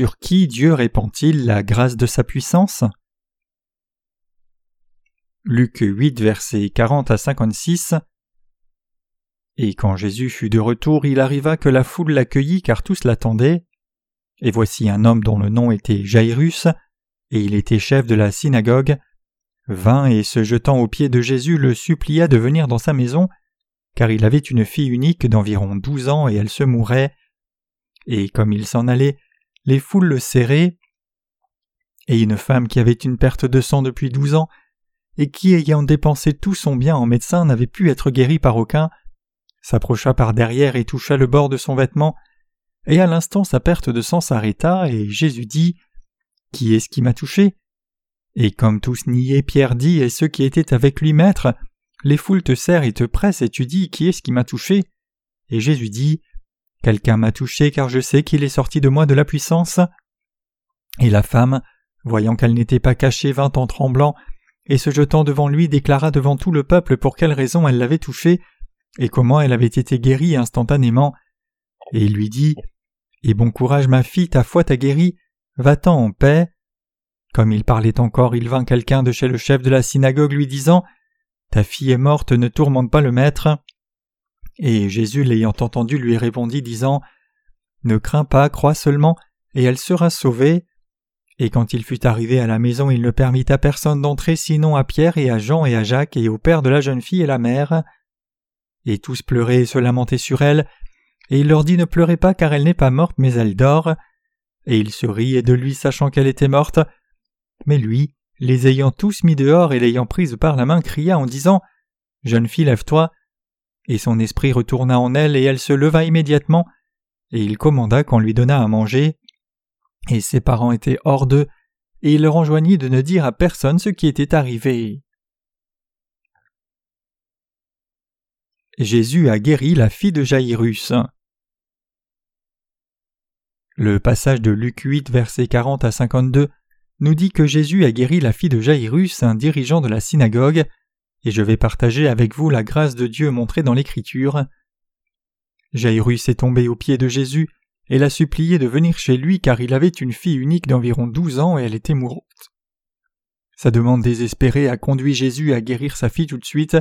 Sur qui Dieu répand-il la grâce de sa puissance? Luc 8, versets 40 à 56 Et quand Jésus fut de retour, il arriva que la foule l'accueillit car tous l'attendaient. Et voici un homme dont le nom était Jairus, et il était chef de la synagogue, vint et se jetant aux pieds de Jésus le supplia de venir dans sa maison, car il avait une fille unique d'environ douze ans et elle se mourait. Et comme il s'en allait, les foules le serraient, et une femme qui avait une perte de sang depuis douze ans, et qui, ayant dépensé tout son bien en médecin, n'avait pu être guérie par aucun, s'approcha par derrière et toucha le bord de son vêtement, et à l'instant sa perte de sang s'arrêta, et Jésus dit Qui est-ce qui m'a touché? Et comme tous niaient, Pierre dit, et ceux qui étaient avec lui, Maître, les foules te serrent et te pressent, et tu dis Qui est-ce qui m'a touché? Et Jésus dit Quelqu'un m'a touché, car je sais qu'il est sorti de moi de la puissance. Et la femme, voyant qu'elle n'était pas cachée, vint en tremblant, et se jetant devant lui déclara devant tout le peuple pour quelle raison elle l'avait touché, et comment elle avait été guérie instantanément. Et il lui dit Et bon courage, ma fille, ta foi t'a guérie, va-t'en en paix. Comme il parlait encore, il vint quelqu'un de chez le chef de la synagogue lui disant Ta fille est morte, ne tourmente pas le maître. Et Jésus l'ayant entendu lui répondit disant Ne crains pas, crois seulement, et elle sera sauvée. Et quand il fut arrivé à la maison, il ne permit à personne d'entrer sinon à Pierre et à Jean et à Jacques et au père de la jeune fille et la mère. Et tous pleuraient et se lamentaient sur elle, et il leur dit Ne pleurez pas car elle n'est pas morte mais elle dort. Et ils se riaient de lui sachant qu'elle était morte. Mais lui, les ayant tous mis dehors et l'ayant prise par la main, cria en disant Jeune fille, lève-toi. Et son esprit retourna en elle et elle se leva immédiatement, et il commanda qu'on lui donnât à manger et ses parents étaient hors d'eux, et il leur enjoignit de ne dire à personne ce qui était arrivé. Jésus a guéri la fille de Jairus. Le passage de Luc 8, versets 40 à 52 nous dit que Jésus a guéri la fille de Jairus, un dirigeant de la synagogue, et je vais partager avec vous la grâce de Dieu montrée dans l'Écriture. Jairus est tombé aux pieds de Jésus, et l'a supplié de venir chez lui car il avait une fille unique d'environ douze ans et elle était mourante. Sa demande désespérée a conduit Jésus à guérir sa fille tout de suite.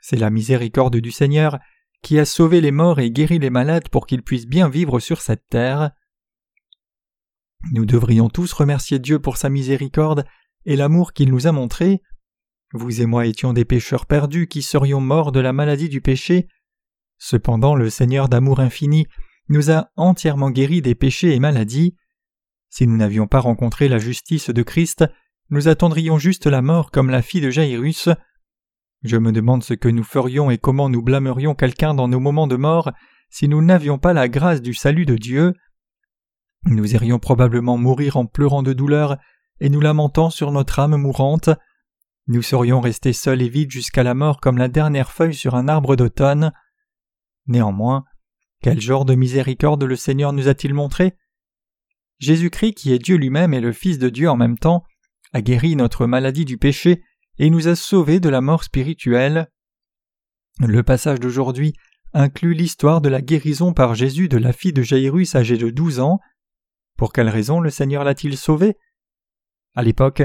C'est la miséricorde du Seigneur qui a sauvé les morts et guéri les malades pour qu'ils puissent bien vivre sur cette terre. Nous devrions tous remercier Dieu pour sa miséricorde et l'amour qu'il nous a montré. Vous et moi étions des pécheurs perdus qui serions morts de la maladie du péché. Cependant le Seigneur d'amour infini nous a entièrement guéris des péchés et maladies. Si nous n'avions pas rencontré la justice de Christ, nous attendrions juste la mort comme la fille de Jairus. Je me demande ce que nous ferions et comment nous blâmerions quelqu'un dans nos moments de mort si nous n'avions pas la grâce du salut de Dieu. Nous irions probablement mourir en pleurant de douleur et nous lamentant sur notre âme mourante. Nous serions restés seuls et vides jusqu'à la mort comme la dernière feuille sur un arbre d'automne. Néanmoins, quel genre de miséricorde le Seigneur nous a-t-il montré? Jésus-Christ, qui est Dieu lui-même et le Fils de Dieu en même temps, a guéri notre maladie du péché et nous a sauvés de la mort spirituelle. Le passage d'aujourd'hui inclut l'histoire de la guérison par Jésus de la fille de Jairus âgée de douze ans. Pour quelle raison le Seigneur l'a-t-il sauvée? À l'époque,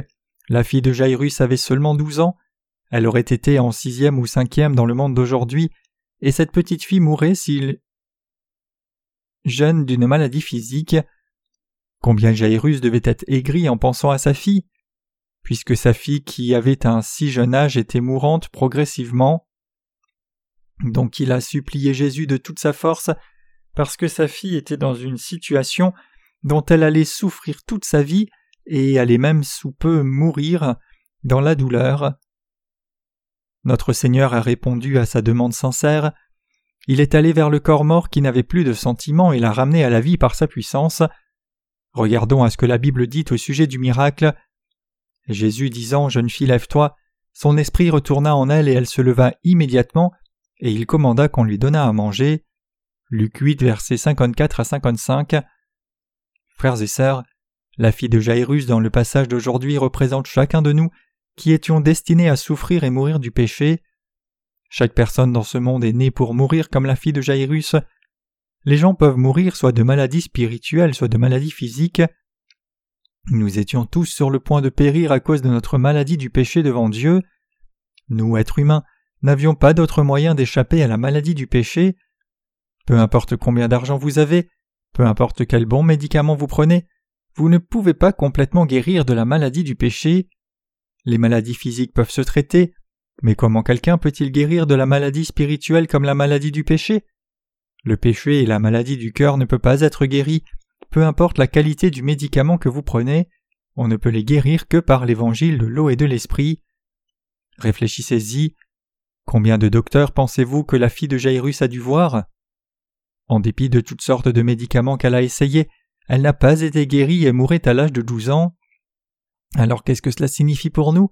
la fille de Jairus avait seulement douze ans, elle aurait été en sixième ou cinquième dans le monde d'aujourd'hui, et cette petite fille mourrait s'il jeune d'une maladie physique. Combien Jairus devait être aigri en pensant à sa fille, puisque sa fille qui avait un si jeune âge était mourante progressivement. Donc il a supplié Jésus de toute sa force, parce que sa fille était dans une situation dont elle allait souffrir toute sa vie et allait même sous peu mourir dans la douleur. Notre Seigneur a répondu à sa demande sincère il est allé vers le corps mort qui n'avait plus de sentiments et l'a ramené à la vie par sa puissance. Regardons à ce que la Bible dit au sujet du miracle. Jésus disant Jeune fille, lève-toi, son esprit retourna en elle et elle se leva immédiatement, et il commanda qu'on lui donnât à manger. Luc 8, versets 54 à 55. Frères et sœurs, la fille de Jairus dans le passage d'aujourd'hui représente chacun de nous qui étions destinés à souffrir et mourir du péché. Chaque personne dans ce monde est née pour mourir comme la fille de Jairus. les gens peuvent mourir soit de maladies spirituelles, soit de maladies physiques. Nous étions tous sur le point de périr à cause de notre maladie du péché devant Dieu. Nous, êtres humains, n'avions pas d'autre moyen d'échapper à la maladie du péché. Peu importe combien d'argent vous avez, peu importe quel bon médicament vous prenez, vous ne pouvez pas complètement guérir de la maladie du péché. Les maladies physiques peuvent se traiter, mais comment quelqu'un peut-il guérir de la maladie spirituelle comme la maladie du péché? Le péché et la maladie du cœur ne peuvent pas être guéris, peu importe la qualité du médicament que vous prenez, on ne peut les guérir que par l'évangile de l'eau et de l'esprit. Réfléchissez-y. Combien de docteurs pensez-vous que la fille de Jairus a dû voir? En dépit de toutes sortes de médicaments qu'elle a essayés, elle n'a pas été guérie et mourait à l'âge de douze ans. Alors qu'est-ce que cela signifie pour nous?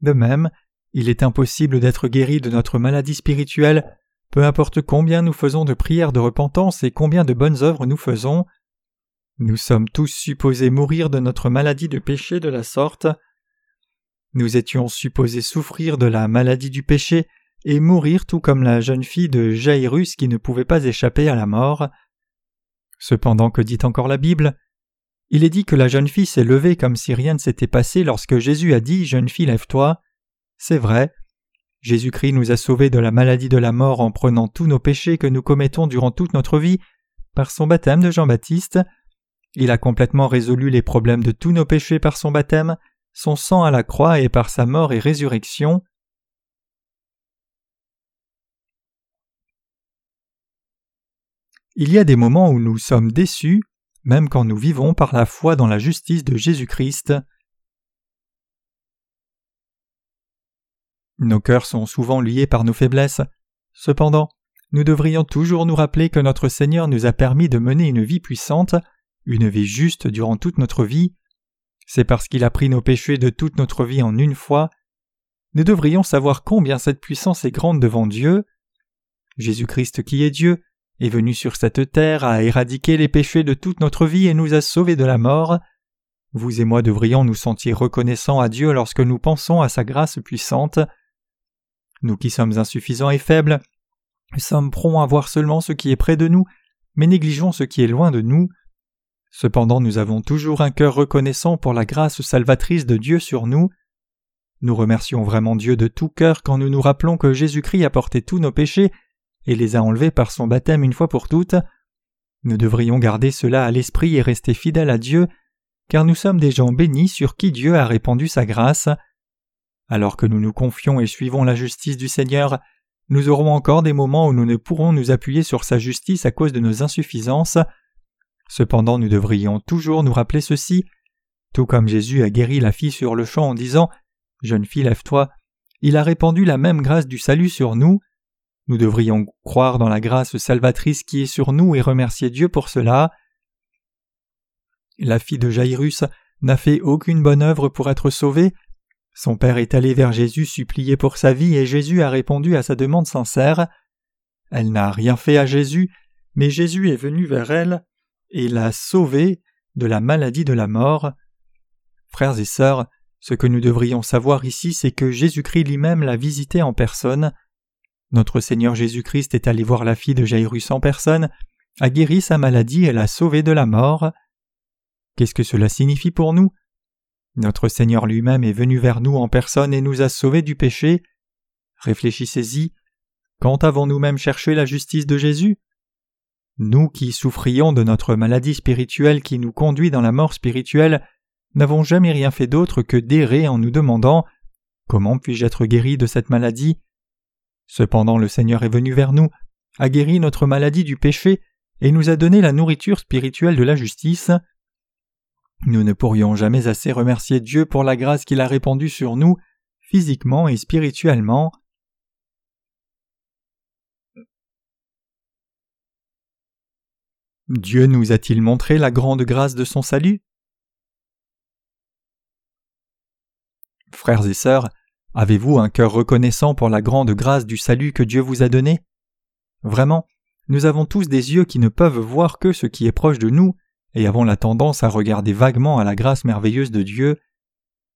De même, il est impossible d'être guéri de notre maladie spirituelle, peu importe combien nous faisons de prières de repentance et combien de bonnes œuvres nous faisons. Nous sommes tous supposés mourir de notre maladie de péché de la sorte. Nous étions supposés souffrir de la maladie du péché et mourir tout comme la jeune fille de Jairus qui ne pouvait pas échapper à la mort. Cependant que dit encore la Bible? Il est dit que la jeune fille s'est levée comme si rien ne s'était passé lorsque Jésus a dit Jeune fille, lève-toi. C'est vrai. Jésus-Christ nous a sauvés de la maladie de la mort en prenant tous nos péchés que nous commettons durant toute notre vie par son baptême de Jean-Baptiste. Il a complètement résolu les problèmes de tous nos péchés par son baptême, son sang à la croix et par sa mort et résurrection. Il y a des moments où nous sommes déçus, même quand nous vivons par la foi dans la justice de Jésus-Christ. Nos cœurs sont souvent liés par nos faiblesses. Cependant, nous devrions toujours nous rappeler que notre Seigneur nous a permis de mener une vie puissante, une vie juste durant toute notre vie. C'est parce qu'il a pris nos péchés de toute notre vie en une fois. Nous devrions savoir combien cette puissance est grande devant Dieu. Jésus-Christ qui est Dieu est venu sur cette terre à éradiquer les péchés de toute notre vie et nous a sauvés de la mort. Vous et moi devrions nous sentir reconnaissants à Dieu lorsque nous pensons à sa grâce puissante. Nous qui sommes insuffisants et faibles, sommes prompts à voir seulement ce qui est près de nous, mais négligeons ce qui est loin de nous. Cependant nous avons toujours un cœur reconnaissant pour la grâce salvatrice de Dieu sur nous. Nous remercions vraiment Dieu de tout cœur quand nous nous rappelons que Jésus-Christ a porté tous nos péchés et les a enlevés par son baptême une fois pour toutes. Nous devrions garder cela à l'esprit et rester fidèles à Dieu, car nous sommes des gens bénis sur qui Dieu a répandu sa grâce. Alors que nous nous confions et suivons la justice du Seigneur, nous aurons encore des moments où nous ne pourrons nous appuyer sur sa justice à cause de nos insuffisances. Cependant nous devrions toujours nous rappeler ceci. Tout comme Jésus a guéri la fille sur le champ en disant Jeune fille, lève-toi, il a répandu la même grâce du salut sur nous. Nous devrions croire dans la grâce salvatrice qui est sur nous et remercier Dieu pour cela. La fille de Jairus n'a fait aucune bonne œuvre pour être sauvée, son père est allé vers Jésus supplier pour sa vie et Jésus a répondu à sa demande sincère. Elle n'a rien fait à Jésus, mais Jésus est venu vers elle et l'a sauvée de la maladie de la mort. Frères et sœurs, ce que nous devrions savoir ici, c'est que Jésus-Christ lui-même l'a visité en personne. Notre Seigneur Jésus-Christ est allé voir la fille de Jairus en personne, a guéri sa maladie et l'a sauvée de la mort. Qu'est-ce que cela signifie pour nous? Notre Seigneur lui-même est venu vers nous en personne et nous a sauvés du péché. Réfléchissez-y. Quand avons-nous même cherché la justice de Jésus? Nous qui souffrions de notre maladie spirituelle qui nous conduit dans la mort spirituelle, n'avons jamais rien fait d'autre que d'errer en nous demandant Comment puis-je être guéri de cette maladie? Cependant le Seigneur est venu vers nous, a guéri notre maladie du péché et nous a donné la nourriture spirituelle de la justice. Nous ne pourrions jamais assez remercier Dieu pour la grâce qu'il a répandue sur nous, physiquement et spirituellement. Dieu nous a-t-il montré la grande grâce de son salut? Frères et sœurs, avez-vous un cœur reconnaissant pour la grande grâce du salut que Dieu vous a donné? Vraiment, nous avons tous des yeux qui ne peuvent voir que ce qui est proche de nous, et avons la tendance à regarder vaguement à la grâce merveilleuse de Dieu.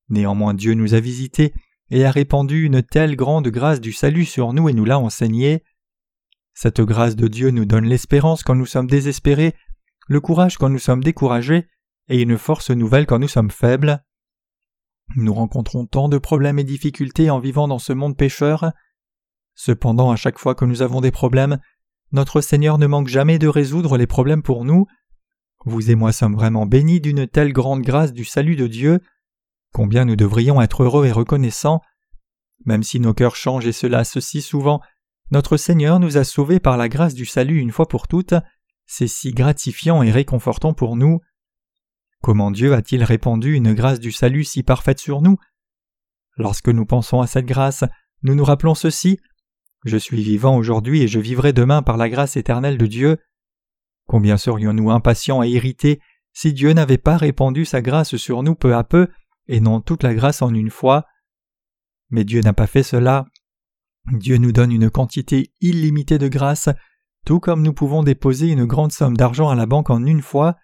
Néanmoins Dieu nous a visités et a répandu une telle grande grâce du salut sur nous et nous l'a enseigné. Cette grâce de Dieu nous donne l'espérance quand nous sommes désespérés, le courage quand nous sommes découragés, et une force nouvelle quand nous sommes faibles. Nous rencontrons tant de problèmes et difficultés en vivant dans ce monde pécheur. Cependant, à chaque fois que nous avons des problèmes, notre Seigneur ne manque jamais de résoudre les problèmes pour nous. Vous et moi sommes vraiment bénis d'une telle grande grâce du salut de Dieu. Combien nous devrions être heureux et reconnaissants. Même si nos cœurs changent et cela si souvent, notre Seigneur nous a sauvés par la grâce du salut une fois pour toutes. C'est si gratifiant et réconfortant pour nous. Comment Dieu a-t-il répandu une grâce du salut si parfaite sur nous? Lorsque nous pensons à cette grâce, nous nous rappelons ceci Je suis vivant aujourd'hui et je vivrai demain par la grâce éternelle de Dieu. Combien serions-nous impatients et irrités si Dieu n'avait pas répandu sa grâce sur nous peu à peu et non toute la grâce en une fois? Mais Dieu n'a pas fait cela. Dieu nous donne une quantité illimitée de grâce, tout comme nous pouvons déposer une grande somme d'argent à la banque en une fois,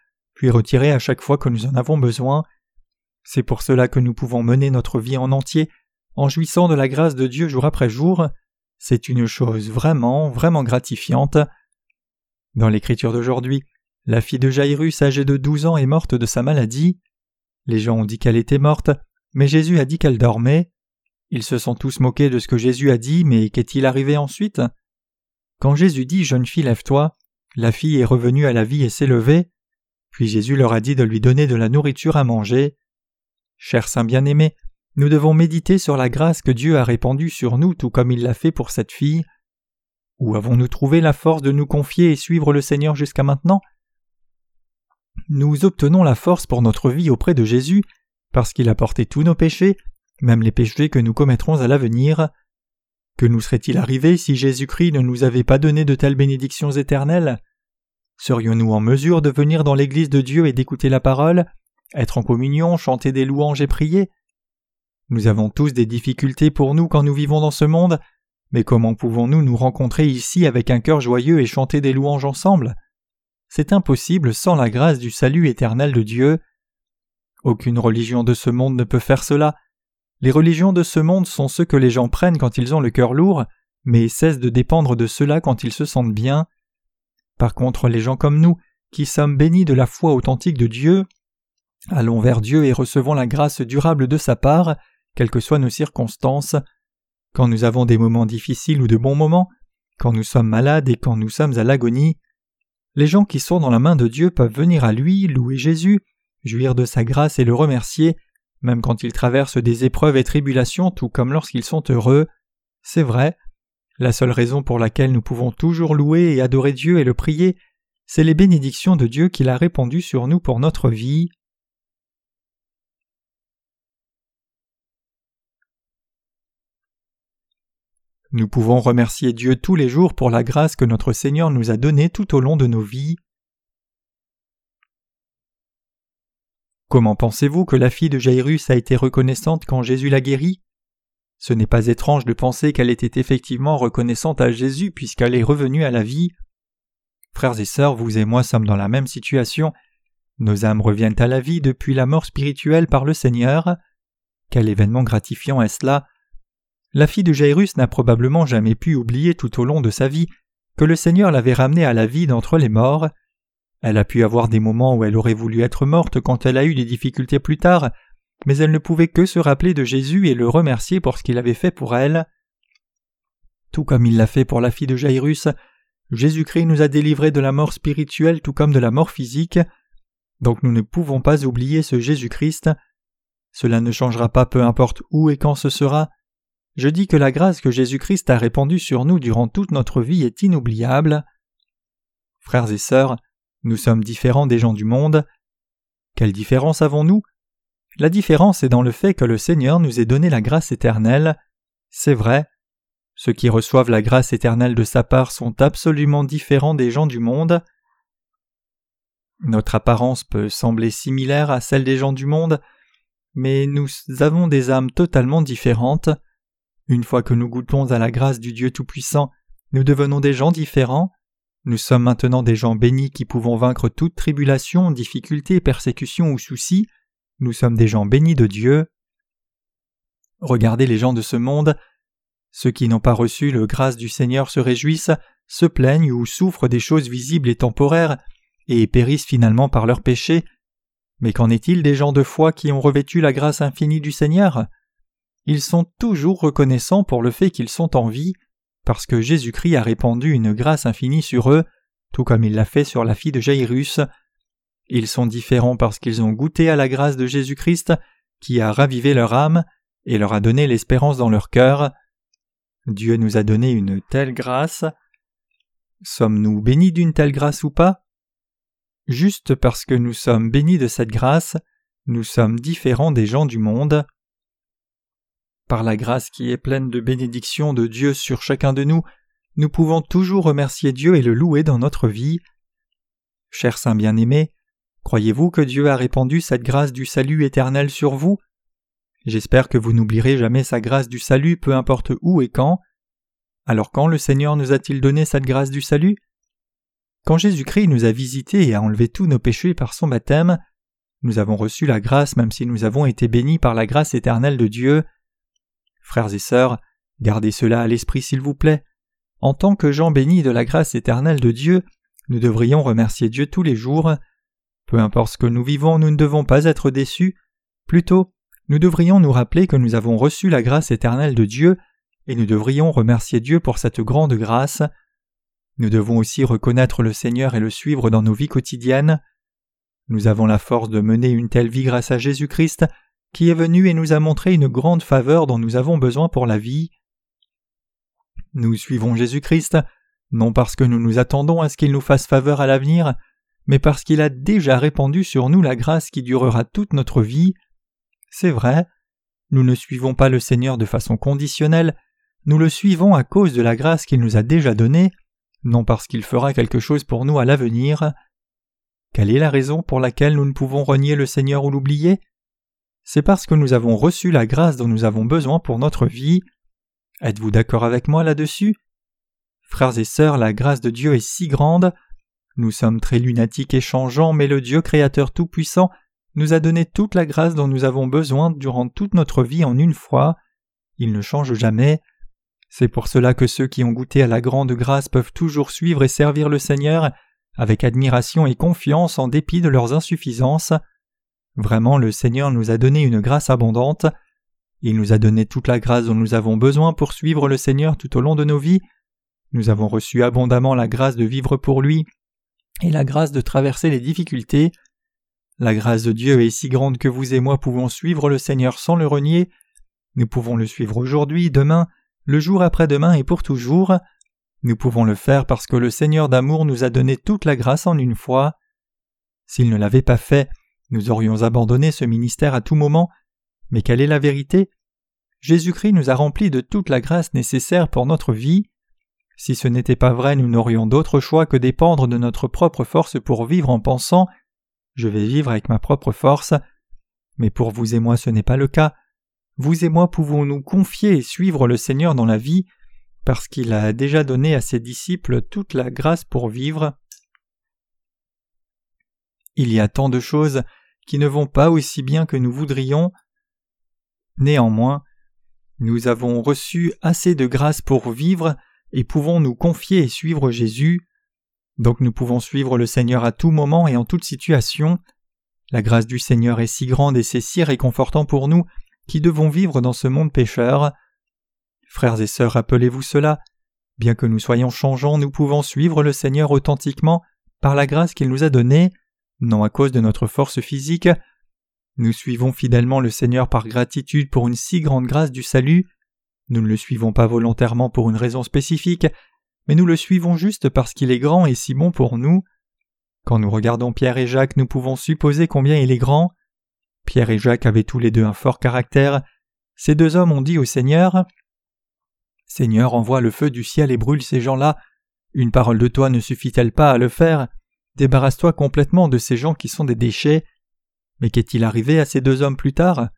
puis à chaque fois que nous en avons besoin. C'est pour cela que nous pouvons mener notre vie en entier en jouissant de la grâce de Dieu jour après jour. C'est une chose vraiment, vraiment gratifiante. Dans l'écriture d'aujourd'hui, la fille de Jairus âgée de douze ans est morte de sa maladie. Les gens ont dit qu'elle était morte, mais Jésus a dit qu'elle dormait. Ils se sont tous moqués de ce que Jésus a dit, mais qu'est-il arrivé ensuite? Quand Jésus dit Jeune fille, lève-toi, la fille est revenue à la vie et s'est levée. Puis Jésus leur a dit de lui donner de la nourriture à manger. Chers saints bien-aimés, nous devons méditer sur la grâce que Dieu a répandue sur nous tout comme il l'a fait pour cette fille. Où avons-nous trouvé la force de nous confier et suivre le Seigneur jusqu'à maintenant? Nous obtenons la force pour notre vie auprès de Jésus parce qu'il a porté tous nos péchés, même les péchés que nous commettrons à l'avenir. Que nous serait-il arrivé si Jésus-Christ ne nous avait pas donné de telles bénédictions éternelles? Serions-nous en mesure de venir dans l'Église de Dieu et d'écouter la parole, être en communion, chanter des louanges et prier? Nous avons tous des difficultés pour nous quand nous vivons dans ce monde, mais comment pouvons-nous nous rencontrer ici avec un cœur joyeux et chanter des louanges ensemble? C'est impossible sans la grâce du salut éternel de Dieu. Aucune religion de ce monde ne peut faire cela. Les religions de ce monde sont ceux que les gens prennent quand ils ont le cœur lourd, mais cessent de dépendre de cela quand ils se sentent bien. Par contre, les gens comme nous, qui sommes bénis de la foi authentique de Dieu, allons vers Dieu et recevons la grâce durable de sa part, quelles que soient nos circonstances. Quand nous avons des moments difficiles ou de bons moments, quand nous sommes malades et quand nous sommes à l'agonie, les gens qui sont dans la main de Dieu peuvent venir à lui, louer Jésus, jouir de sa grâce et le remercier, même quand ils traversent des épreuves et tribulations, tout comme lorsqu'ils sont heureux. C'est vrai, la seule raison pour laquelle nous pouvons toujours louer et adorer Dieu et le prier, c'est les bénédictions de Dieu qu'il a répandues sur nous pour notre vie. Nous pouvons remercier Dieu tous les jours pour la grâce que notre Seigneur nous a donnée tout au long de nos vies. Comment pensez-vous que la fille de Jairus a été reconnaissante quand Jésus l'a guérie? Ce n'est pas étrange de penser qu'elle était effectivement reconnaissante à Jésus puisqu'elle est revenue à la vie. Frères et sœurs, vous et moi sommes dans la même situation. Nos âmes reviennent à la vie depuis la mort spirituelle par le Seigneur. Quel événement gratifiant est-ce là La fille de Jairus n'a probablement jamais pu oublier tout au long de sa vie que le Seigneur l'avait ramenée à la vie d'entre les morts. Elle a pu avoir des moments où elle aurait voulu être morte quand elle a eu des difficultés plus tard, mais elle ne pouvait que se rappeler de Jésus et le remercier pour ce qu'il avait fait pour elle. Tout comme il l'a fait pour la fille de Jairus, Jésus-Christ nous a délivrés de la mort spirituelle tout comme de la mort physique, donc nous ne pouvons pas oublier ce Jésus-Christ. Cela ne changera pas peu importe où et quand ce sera. Je dis que la grâce que Jésus-Christ a répandue sur nous durant toute notre vie est inoubliable. Frères et sœurs, nous sommes différents des gens du monde. Quelle différence avons-nous la différence est dans le fait que le Seigneur nous ait donné la grâce éternelle. C'est vrai. Ceux qui reçoivent la grâce éternelle de sa part sont absolument différents des gens du monde. Notre apparence peut sembler similaire à celle des gens du monde, mais nous avons des âmes totalement différentes. Une fois que nous goûtons à la grâce du Dieu Tout-Puissant, nous devenons des gens différents. Nous sommes maintenant des gens bénis qui pouvons vaincre toute tribulation, difficulté, persécution ou souci. Nous sommes des gens bénis de Dieu. Regardez les gens de ce monde. Ceux qui n'ont pas reçu le grâce du Seigneur se réjouissent, se plaignent ou souffrent des choses visibles et temporaires, et périssent finalement par leurs péchés. Mais qu'en est-il des gens de foi qui ont revêtu la grâce infinie du Seigneur? Ils sont toujours reconnaissants pour le fait qu'ils sont en vie, parce que Jésus-Christ a répandu une grâce infinie sur eux, tout comme il l'a fait sur la fille de Jairus. Ils sont différents parce qu'ils ont goûté à la grâce de Jésus-Christ, qui a ravivé leur âme et leur a donné l'espérance dans leur cœur. Dieu nous a donné une telle grâce. Sommes-nous bénis d'une telle grâce ou pas? Juste parce que nous sommes bénis de cette grâce, nous sommes différents des gens du monde. Par la grâce qui est pleine de bénédictions de Dieu sur chacun de nous, nous pouvons toujours remercier Dieu et le louer dans notre vie. Cher Saint bien-aimé, croyez-vous que Dieu a répandu cette grâce du salut éternel sur vous? J'espère que vous n'oublierez jamais sa grâce du salut peu importe où et quand. Alors quand le Seigneur nous a-t-il donné cette grâce du salut? Quand Jésus-Christ nous a visités et a enlevé tous nos péchés par son baptême, nous avons reçu la grâce même si nous avons été bénis par la grâce éternelle de Dieu. Frères et sœurs, gardez cela à l'esprit s'il vous plaît. En tant que gens bénis de la grâce éternelle de Dieu, nous devrions remercier Dieu tous les jours. Peu importe ce que nous vivons, nous ne devons pas être déçus. Plutôt, nous devrions nous rappeler que nous avons reçu la grâce éternelle de Dieu, et nous devrions remercier Dieu pour cette grande grâce. Nous devons aussi reconnaître le Seigneur et le suivre dans nos vies quotidiennes. Nous avons la force de mener une telle vie grâce à Jésus-Christ, qui est venu et nous a montré une grande faveur dont nous avons besoin pour la vie. Nous suivons Jésus-Christ, non parce que nous nous attendons à ce qu'il nous fasse faveur à l'avenir, mais parce qu'il a déjà répandu sur nous la grâce qui durera toute notre vie. C'est vrai, nous ne suivons pas le Seigneur de façon conditionnelle, nous le suivons à cause de la grâce qu'il nous a déjà donnée, non parce qu'il fera quelque chose pour nous à l'avenir. Quelle est la raison pour laquelle nous ne pouvons renier le Seigneur ou l'oublier? C'est parce que nous avons reçu la grâce dont nous avons besoin pour notre vie. Êtes-vous d'accord avec moi là-dessus? Frères et sœurs, la grâce de Dieu est si grande. Nous sommes très lunatiques et changeants, mais le Dieu créateur tout-puissant nous a donné toute la grâce dont nous avons besoin durant toute notre vie en une fois. Il ne change jamais. C'est pour cela que ceux qui ont goûté à la grande grâce peuvent toujours suivre et servir le Seigneur avec admiration et confiance en dépit de leurs insuffisances. Vraiment le Seigneur nous a donné une grâce abondante. Il nous a donné toute la grâce dont nous avons besoin pour suivre le Seigneur tout au long de nos vies. Nous avons reçu abondamment la grâce de vivre pour lui et la grâce de traverser les difficultés. La grâce de Dieu est si grande que vous et moi pouvons suivre le Seigneur sans le renier. Nous pouvons le suivre aujourd'hui, demain, le jour après-demain et pour toujours. Nous pouvons le faire parce que le Seigneur d'amour nous a donné toute la grâce en une fois. S'il ne l'avait pas fait, nous aurions abandonné ce ministère à tout moment. Mais quelle est la vérité? Jésus-Christ nous a remplis de toute la grâce nécessaire pour notre vie. Si ce n'était pas vrai, nous n'aurions d'autre choix que dépendre de notre propre force pour vivre en pensant Je vais vivre avec ma propre force. Mais pour vous et moi ce n'est pas le cas vous et moi pouvons nous confier et suivre le Seigneur dans la vie, parce qu'il a déjà donné à ses disciples toute la grâce pour vivre. Il y a tant de choses qui ne vont pas aussi bien que nous voudrions. Néanmoins, nous avons reçu assez de grâce pour vivre et pouvons nous confier et suivre Jésus? Donc nous pouvons suivre le Seigneur à tout moment et en toute situation. La grâce du Seigneur est si grande et c'est si réconfortant pour nous qui devons vivre dans ce monde pécheur. Frères et sœurs, rappelez-vous cela. Bien que nous soyons changeants, nous pouvons suivre le Seigneur authentiquement par la grâce qu'il nous a donnée, non à cause de notre force physique. Nous suivons fidèlement le Seigneur par gratitude pour une si grande grâce du salut. Nous ne le suivons pas volontairement pour une raison spécifique, mais nous le suivons juste parce qu'il est grand et si bon pour nous. Quand nous regardons Pierre et Jacques, nous pouvons supposer combien il est grand. Pierre et Jacques avaient tous les deux un fort caractère. Ces deux hommes ont dit au Seigneur Seigneur, envoie le feu du ciel et brûle ces gens-là. Une parole de toi ne suffit-elle pas à le faire? Débarrasse-toi complètement de ces gens qui sont des déchets. Mais qu'est-il arrivé à ces deux hommes plus tard?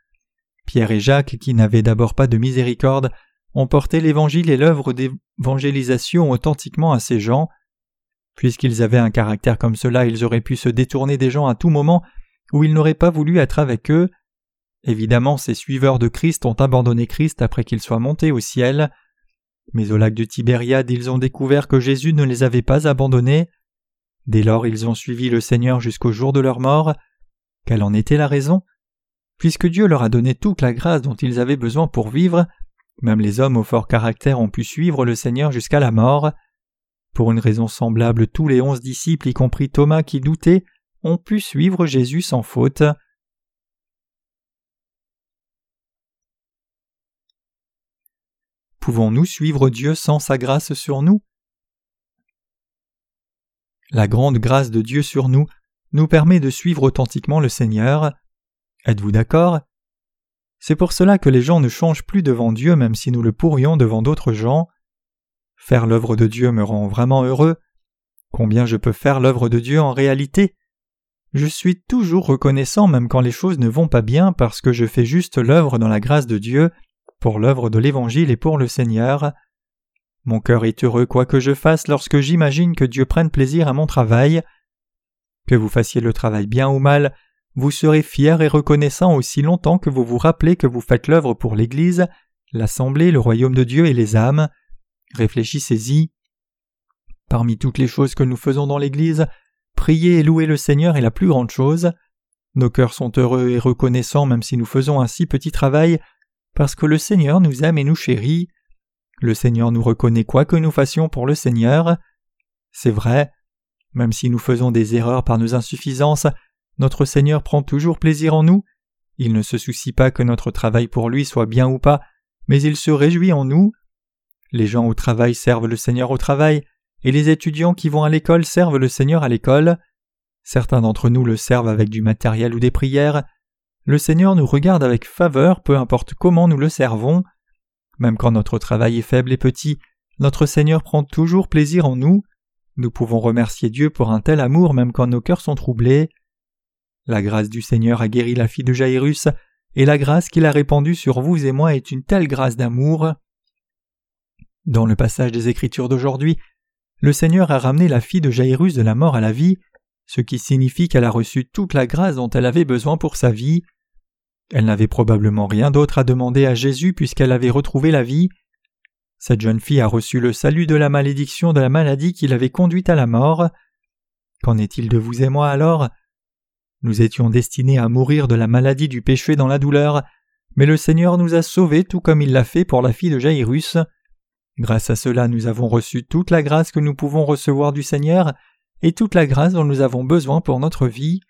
Pierre et Jacques, qui n'avaient d'abord pas de miséricorde, ont porté l'Évangile et l'œuvre d'évangélisation authentiquement à ces gens. Puisqu'ils avaient un caractère comme cela, ils auraient pu se détourner des gens à tout moment où ils n'auraient pas voulu être avec eux. Évidemment, ces suiveurs de Christ ont abandonné Christ après qu'il soit monté au ciel. Mais au lac de Tibériade ils ont découvert que Jésus ne les avait pas abandonnés. Dès lors ils ont suivi le Seigneur jusqu'au jour de leur mort. Quelle en était la raison? Puisque Dieu leur a donné toute la grâce dont ils avaient besoin pour vivre, même les hommes au fort caractère ont pu suivre le Seigneur jusqu'à la mort. Pour une raison semblable, tous les onze disciples, y compris Thomas qui doutait, ont pu suivre Jésus sans faute. Pouvons-nous suivre Dieu sans sa grâce sur nous? La grande grâce de Dieu sur nous nous permet de suivre authentiquement le Seigneur. Êtes-vous d'accord? C'est pour cela que les gens ne changent plus devant Dieu même si nous le pourrions devant d'autres gens. Faire l'œuvre de Dieu me rend vraiment heureux. Combien je peux faire l'œuvre de Dieu en réalité? Je suis toujours reconnaissant même quand les choses ne vont pas bien parce que je fais juste l'œuvre dans la grâce de Dieu pour l'œuvre de l'Évangile et pour le Seigneur. Mon cœur est heureux quoi que je fasse lorsque j'imagine que Dieu prenne plaisir à mon travail. Que vous fassiez le travail bien ou mal, vous serez fier et reconnaissant aussi longtemps que vous vous rappelez que vous faites l'œuvre pour l'Église, l'Assemblée, le royaume de Dieu et les âmes. Réfléchissez-y. Parmi toutes les choses que nous faisons dans l'Église, prier et louer le Seigneur est la plus grande chose. Nos cœurs sont heureux et reconnaissants même si nous faisons un si petit travail, parce que le Seigneur nous aime et nous chérit. Le Seigneur nous reconnaît quoi que nous fassions pour le Seigneur. C'est vrai, même si nous faisons des erreurs par nos insuffisances, notre Seigneur prend toujours plaisir en nous. Il ne se soucie pas que notre travail pour lui soit bien ou pas, mais il se réjouit en nous. Les gens au travail servent le Seigneur au travail, et les étudiants qui vont à l'école servent le Seigneur à l'école. Certains d'entre nous le servent avec du matériel ou des prières, le Seigneur nous regarde avec faveur peu importe comment nous le servons. Même quand notre travail est faible et petit, notre Seigneur prend toujours plaisir en nous. Nous pouvons remercier Dieu pour un tel amour même quand nos cœurs sont troublés. La grâce du Seigneur a guéri la fille de Jairus, et la grâce qu'il a répandue sur vous et moi est une telle grâce d'amour. Dans le passage des Écritures d'aujourd'hui, le Seigneur a ramené la fille de Jairus de la mort à la vie, ce qui signifie qu'elle a reçu toute la grâce dont elle avait besoin pour sa vie. Elle n'avait probablement rien d'autre à demander à Jésus puisqu'elle avait retrouvé la vie. Cette jeune fille a reçu le salut de la malédiction de la maladie qui l'avait conduite à la mort. Qu'en est-il de vous et moi alors? Nous étions destinés à mourir de la maladie du péché dans la douleur, mais le Seigneur nous a sauvés tout comme il l'a fait pour la fille de Jairus. Grâce à cela nous avons reçu toute la grâce que nous pouvons recevoir du Seigneur et toute la grâce dont nous avons besoin pour notre vie.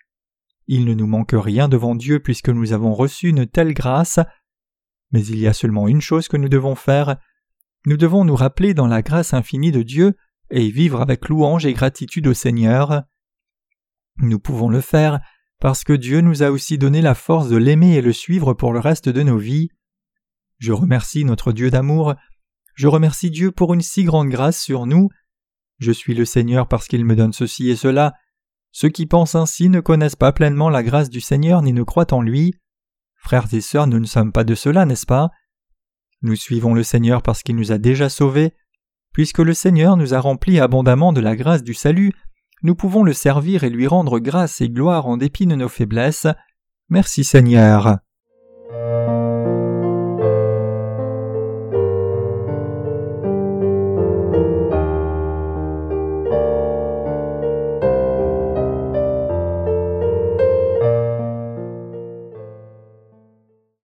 Il ne nous manque rien devant Dieu puisque nous avons reçu une telle grâce. Mais il y a seulement une chose que nous devons faire. Nous devons nous rappeler dans la grâce infinie de Dieu et vivre avec louange et gratitude au Seigneur. Nous pouvons le faire parce que Dieu nous a aussi donné la force de l'aimer et le suivre pour le reste de nos vies. Je remercie notre Dieu d'amour, je remercie Dieu pour une si grande grâce sur nous. Je suis le Seigneur parce qu'il me donne ceci et cela, ceux qui pensent ainsi ne connaissent pas pleinement la grâce du Seigneur ni ne croient en lui. Frères et sœurs, nous ne sommes pas de cela, n'est-ce pas? Nous suivons le Seigneur parce qu'il nous a déjà sauvés. Puisque le Seigneur nous a remplis abondamment de la grâce du salut, nous pouvons le servir et lui rendre grâce et gloire en dépit de nos faiblesses. Merci Seigneur.